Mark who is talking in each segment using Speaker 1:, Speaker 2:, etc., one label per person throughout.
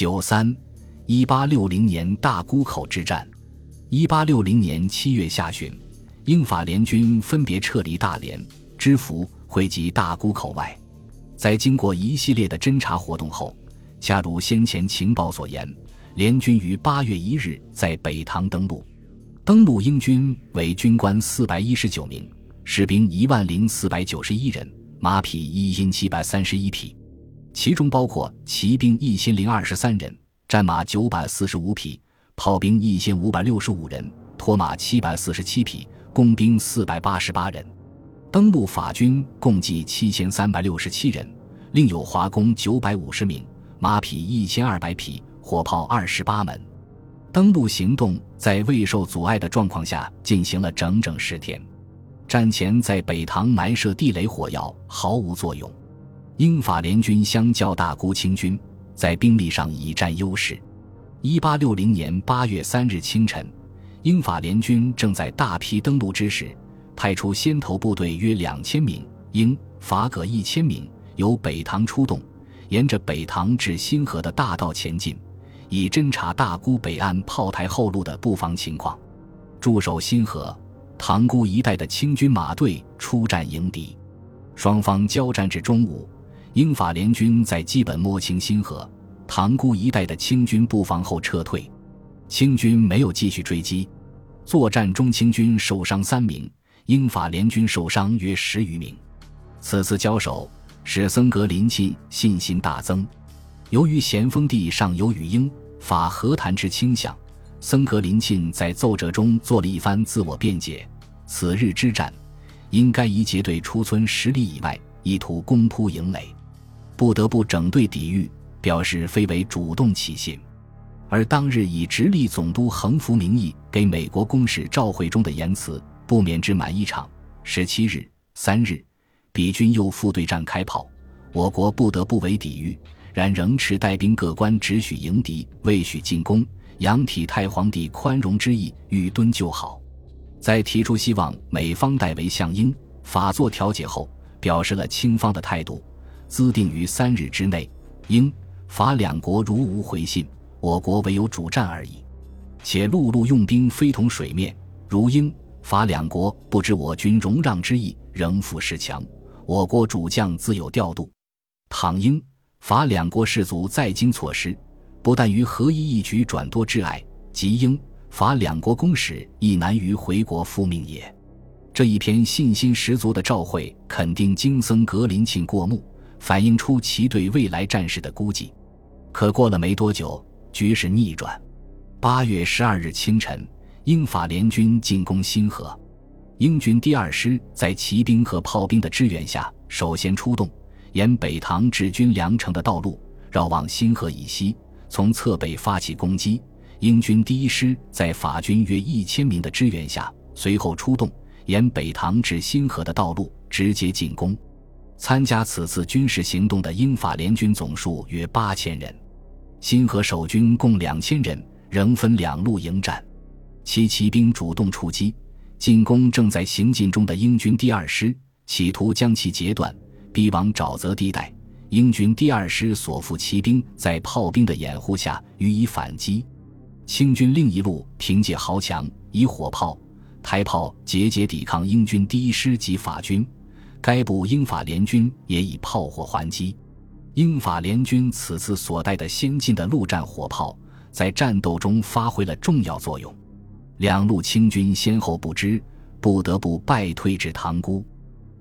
Speaker 1: 九三，一八六零年大沽口之战。一八六零年七月下旬，英法联军分别撤离大连、知府，汇集大沽口外。在经过一系列的侦察活动后，恰如先前情报所言，联军于八月一日在北塘登陆。登陆英军为军官四百一十九名，士兵一万零四百九十一人，马匹一千七百三十一匹，其中包括骑兵一千零二十三人，战马九百四十五匹。炮兵一千五百六十五人，拖马七百四十七匹，工兵四百八十八人。登陆法军共计七千三百六十七人，另有华工九百五十名，马匹一千二百匹，火炮二十八门。登陆行动在未受阻碍的状况下进行了整整十天。战前在北塘埋设地雷火药毫无作用。英法联军相较大沽清军，在兵力上已占优势。一八六零年八月三日清晨，英法联军正在大批登陆之时，派出先头部队约两千名，英法各一千名，由北塘出动，沿着北塘至新河的大道前进，以侦察大沽北岸炮台后路的布防情况。驻守新河、塘沽一带的清军马队出战迎敌，双方交战至中午，英法联军在基本摸清新河。塘沽一带的清军布防后撤退，清军没有继续追击。作战中，清军受伤三名，英法联军受伤约十余名。此次交手使森格林沁信心大增。由于咸丰帝尚有与英法和谈之倾向，森格林沁在奏折中做了一番自我辩解：此日之战，应该以结队出村十里以外，意图攻扑营垒，不得不整队抵御。表示非为主动起信，而当日以直隶总督横幅名义给美国公使赵会中的言辞，不免之满一场。十七日、三日，彼军又复对战开炮，我国不得不为抵御，然仍持带兵各官只许迎敌，未许进攻。仰体太皇帝宽容之意，欲敦就好。在提出希望美方代为向英法作调解后，表示了清方的态度，资定于三日之内，英。法两国如无回信，我国唯有主战而已。且陆路用兵非同水面，如英法两国不知我军容让之意，仍复势强，我国主将自有调度。倘英法两国士卒再经措施，不但于合一一举转多挚爱，即英法两国公使亦难于回国复命也。这一篇信心十足的召会，肯定经僧格林沁过目，反映出其对未来战事的估计。可过了没多久，局势逆转。八月十二日清晨，英法联军进攻新河，英军第二师在骑兵和炮兵的支援下，首先出动，沿北塘至军粮城的道路绕往新河以西，从侧背发起攻击。英军第一师在法军约一千名的支援下，随后出动，沿北塘至新河的道路直接进攻。参加此次军事行动的英法联军总数约八千人，新河守军共两千人，仍分两路迎战。其骑兵主动出击，进攻正在行进中的英军第二师，企图将其截断，逼往沼泽地带。英军第二师所附骑兵在炮兵的掩护下予以反击。清军另一路凭借豪强，以火炮、抬炮节节抵抗英军第一师及法军。该部英法联军也以炮火还击，英法联军此次所带的先进的陆战火炮，在战斗中发挥了重要作用。两路清军先后不支，不得不败退至塘沽。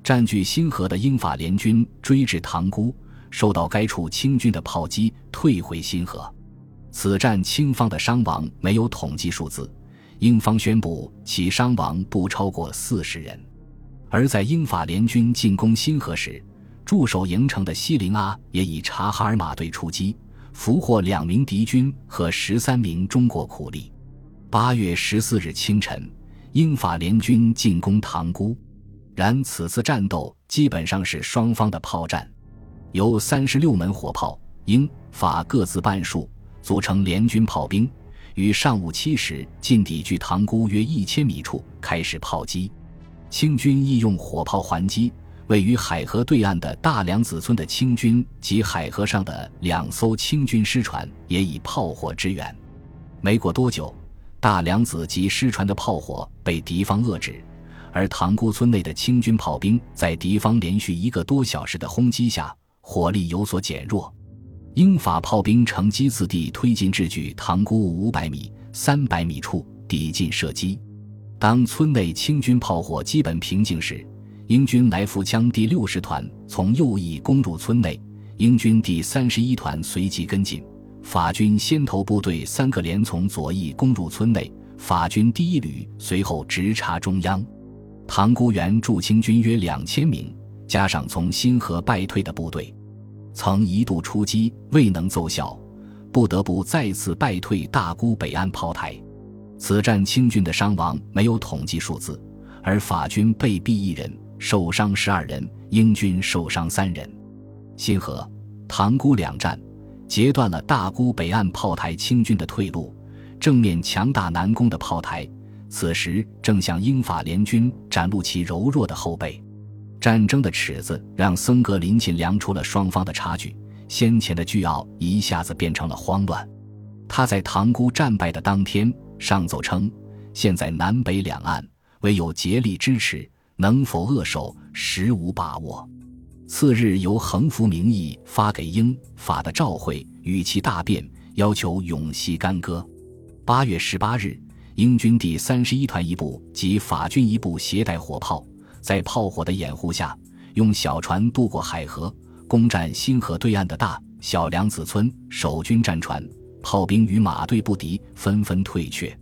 Speaker 1: 占据新河的英法联军追至塘沽，受到该处清军的炮击，退回新河。此战清方的伤亡没有统计数字，英方宣布其伤亡不超过四十人。而在英法联军进攻新河时，驻守营城的西林阿也以察哈尔马队出击，俘获两名敌军和十三名中国苦力。八月十四日清晨，英法联军进攻塘沽，然此次战斗基本上是双方的炮战，由三十六门火炮，英法各自半数，组成联军炮兵，于上午七时进抵距塘沽约一千米处开始炮击。清军亦用火炮还击，位于海河对岸的大梁子村的清军及海河上的两艘清军师船也以炮火支援。没过多久，大梁子及师船的炮火被敌方遏制，而塘沽村内的清军炮兵在敌方连续一个多小时的轰击下，火力有所减弱。英法炮兵乘机次地推进至距塘沽五百米、三百米处，抵近射击。当村内清军炮火基本平静时，英军来福枪第六十团从右翼攻入村内，英军第三十一团随即跟进。法军先头部队三个连从左翼攻入村内，法军第一旅随后直插中央。塘沽原驻清军约两千名，加上从新河败退的部队，曾一度出击未能奏效，不得不再次败退大沽北岸炮台。此战清军的伤亡没有统计数字，而法军被毙一人，受伤十二人，英军受伤三人。新河、塘沽两战。截断了大沽北岸炮台清军的退路，正面强大南攻的炮台，此时正向英法联军展露其柔弱的后背。战争的尺子让森格林沁量出了双方的差距，先前的倨傲一下子变成了慌乱。他在塘沽战败的当天上奏称：“现在南北两岸唯有竭力支持，能否扼守，实无把握。”次日，由横幅名义发给英法的召会语气大变，要求永息干戈。八月十八日，英军第三十一团一部及法军一部携带火炮，在炮火的掩护下，用小船渡过海河，攻占新河对岸的大小梁子村。守军战船、炮兵与马队不敌，纷纷退却。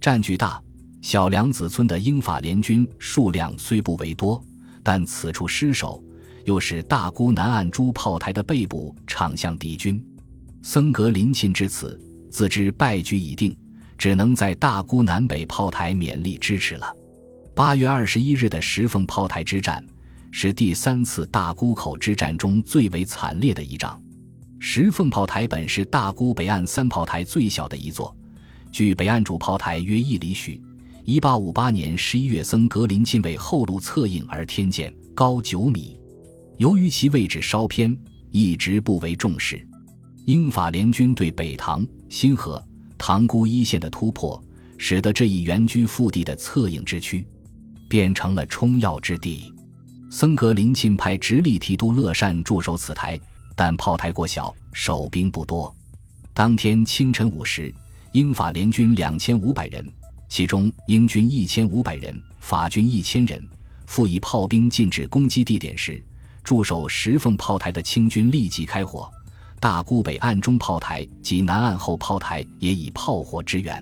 Speaker 1: 占据大小梁子村的英法联军数量虽不为多，但此处失守。又是大沽南岸诸炮台的背部场向敌军，森格林沁至此自知败局已定，只能在大沽南北炮台勉力支持了。八月二十一日的石凤炮台之战，是第三次大沽口之战中最为惨烈的一仗。石凤炮台本是大沽北岸三炮台最小的一座，距北岸主炮台约一里许。一八五八年十一月，森格林沁为后路策应而添建，高九米。由于其位置稍偏，一直不为重视。英法联军对北塘、新河、塘沽一线的突破，使得这一援军腹地的策应之区，变成了冲要之地。森格林沁派直隶提督乐善驻守此台，但炮台过小，守兵不多。当天清晨五时，英法联军两千五百人，其中英军一千五百人，法军一千人，复以炮兵进至攻击地点时。驻守石凤炮台的清军立即开火，大沽北岸中炮台及南岸后炮台也以炮火支援。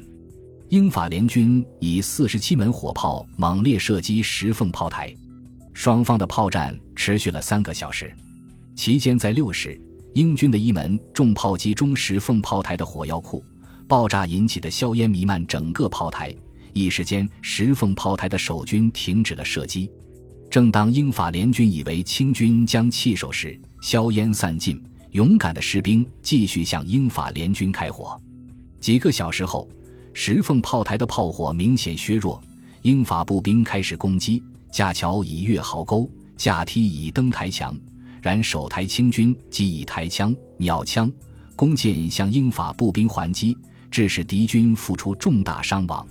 Speaker 1: 英法联军以四十七门火炮猛烈射击石凤炮台，双方的炮战持续了三个小时。期间在六时，英军的一门重炮击中石凤炮台的火药库，爆炸引起的硝烟弥漫整个炮台，一时间石凤炮台的守军停止了射击。正当英法联军以为清军将弃守时，硝烟散尽，勇敢的士兵继续向英法联军开火。几个小时后，石凤炮台的炮火明显削弱，英法步兵开始攻击，架桥以越壕沟，架梯以登台墙。然守台清军即以台枪、鸟枪、弓箭向英法步兵还击，致使敌军付出重大伤亡。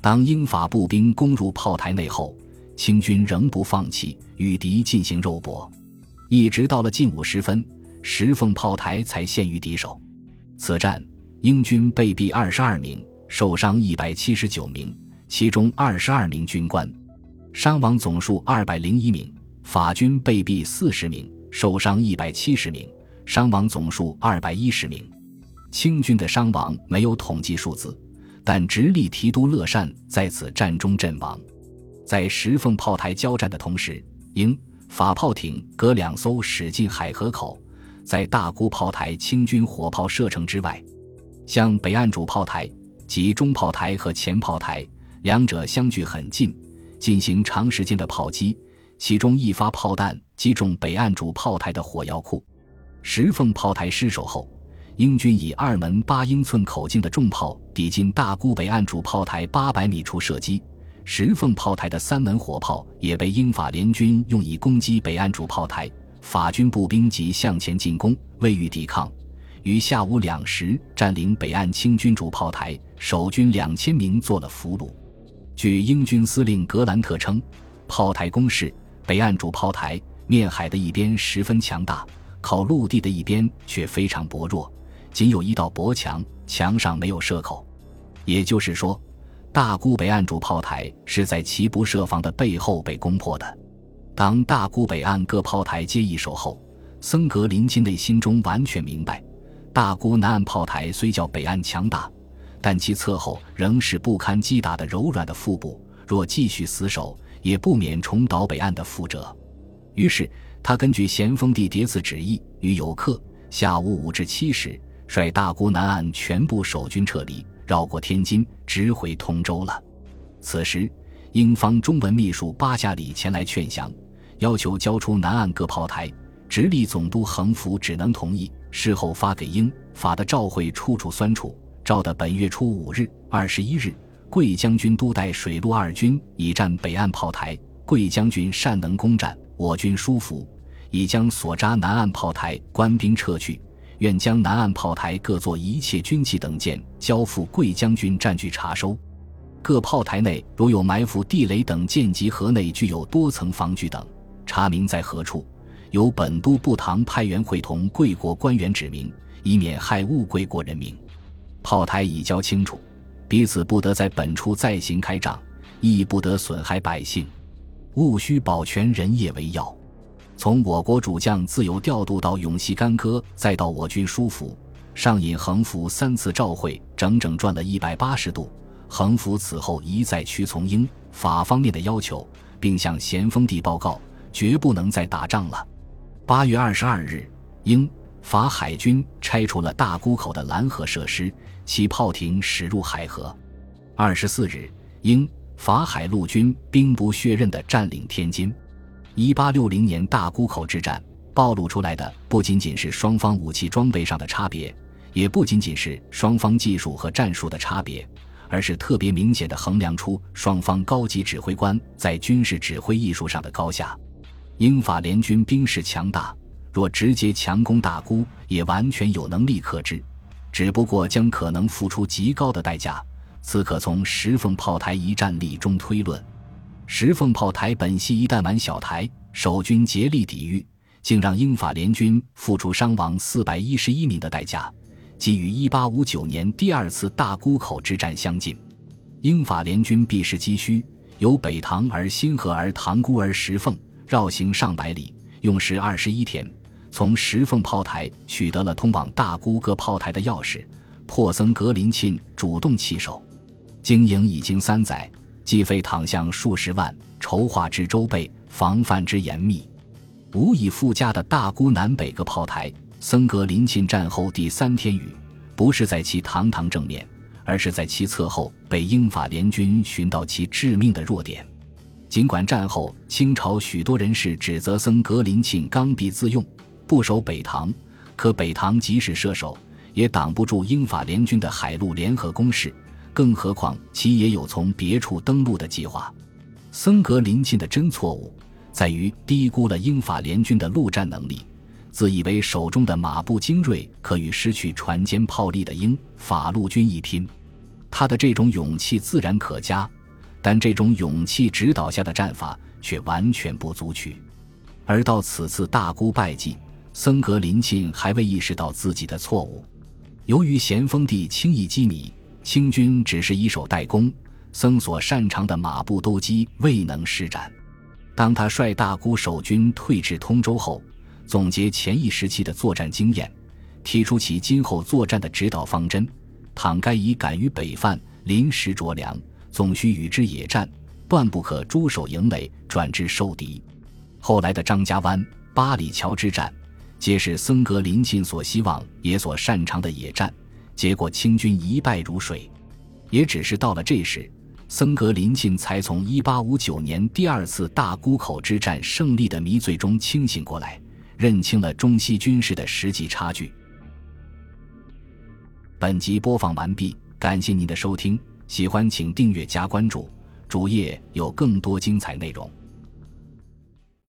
Speaker 1: 当英法步兵攻入炮台内后，清军仍不放弃，与敌进行肉搏，一直到了近午时分，石凤炮台才陷于敌手。此战，英军被毙二十二名，受伤一百七十九名，其中二十二名军官，伤亡总数二百零一名；法军被毙四十名，受伤一百七十名，伤亡总数二百一十名。清军的伤亡没有统计数字，但直隶提督乐善在此战中阵亡。在石凤炮台交战的同时，英法炮艇各两艘驶进海河口，在大沽炮台清军火炮射程之外，向北岸主炮台及中炮台和前炮台两者相距很近，进行长时间的炮击。其中一发炮弹击中北岸主炮台的火药库，石凤炮台失守后，英军以二门八英寸口径的重炮抵近大沽北岸主炮台八百米处射击。石凤炮台的三门火炮也被英法联军用以攻击北岸主炮台，法军步兵即向前进攻，未予抵抗。于下午两时占领北岸清军主炮台，守军两千名做了俘虏。据英军司令格兰特称，炮台攻势，北岸主炮台面海的一边十分强大，靠陆地的一边却非常薄弱，仅有一道薄墙，墙上没有射口。也就是说，大沽北岸主炮台是在其不设防的背后被攻破的。当大沽北岸各炮台皆易手后，森格林沁内心中完全明白。大沽南岸炮台虽较北岸强大，但其侧后仍是不堪击打的柔软的腹部。若继续死守，也不免重蹈北岸的覆辙。于是，他根据咸丰帝迭次旨意，与游客下午五至七时，率大沽南岸全部守军撤离，绕过天津，直回通州了。此时，英方中文秘书巴夏里前来劝降，要求交出南岸各炮台。直隶总督横幅只能同意。事后发给英法的照会处处酸楚。照的本月初五日、二十一日，桂将军督带水陆二军以战北岸炮台。桂将军善能攻战，我军疏服，已将所扎南岸炮台官兵撤去。愿将南岸炮台各座一切军器等件交付贵将军占据查收。各炮台内如有埋伏地雷等舰及河内具有多层防具等，查明在何处。由本都部堂派员会同贵国官员指明，以免害误贵国人民。炮台已交清楚，彼此不得在本处再行开仗，亦不得损害百姓，务须保全人业为要。从我国主将自由调度到永熙干戈，再到我军疏服，上引横幅三次召会，整整转了一百八十度。横幅此后一再屈从英法方面的要求，并向咸丰帝报告，绝不能再打仗了。八月二十二日，英法海军拆除了大沽口的拦河设施，其炮艇驶入海河。二十四日，英法海陆军兵不血刃地占领天津。一八六零年大沽口之战暴露出来的不仅仅是双方武器装备上的差别，也不仅仅是双方技术和战术的差别，而是特别明显的衡量出双方高级指挥官在军事指挥艺术上的高下。英法联军兵势强大，若直接强攻大沽，也完全有能力克制，只不过将可能付出极高的代价。此可从石凤炮台一战例中推论。石凤炮台本系一弹丸小台，守军竭力抵御，竟让英法联军付出伤亡四百一十一名的代价，即与一八五九年第二次大沽口之战相近。英法联军避实击虚，由北塘而新河而塘沽而石凤。绕行上百里，用时二十一天，从石凤炮台取得了通往大沽各炮台的钥匙。破僧格林沁主动弃守，经营已经三载，计费躺向数十万，筹划之周备，防范之严密，无以复加的大沽南北各炮台。僧格林沁战后第三天雨，不是在其堂堂正面，而是在其侧后被英法联军寻到其致命的弱点。尽管战后清朝许多人士指责僧格林沁刚愎自用，不守北塘，可北塘即使射守，也挡不住英法联军的海陆联合攻势。更何况其也有从别处登陆的计划。僧格林沁的真错误在于低估了英法联军的陆战能力，自以为手中的马步精锐可与失去船坚炮利的英法陆军一拼。他的这种勇气自然可嘉。但这种勇气指导下的战法却完全不足取，而到此次大沽败绩，僧格林沁还未意识到自己的错误。由于咸丰帝轻易击米，清军只是以守代攻，僧所擅长的马步斗击未能施展。当他率大沽守军退至通州后，总结前一时期的作战经验，提出其今后作战的指导方针：倘该以敢于北犯，临时着粮。总需与之野战，断不可驻守营垒，转之受敌。后来的张家湾、八里桥之战，皆是僧格林沁所希望也所擅长的野战。结果清军一败如水。也只是到了这时，僧格林沁才从1859年第二次大沽口之战胜利的迷醉中清醒过来，认清了中西军事的实际差距。本集播放完毕，感谢您的收听。喜欢请订阅加关注，主页有更多精彩内容。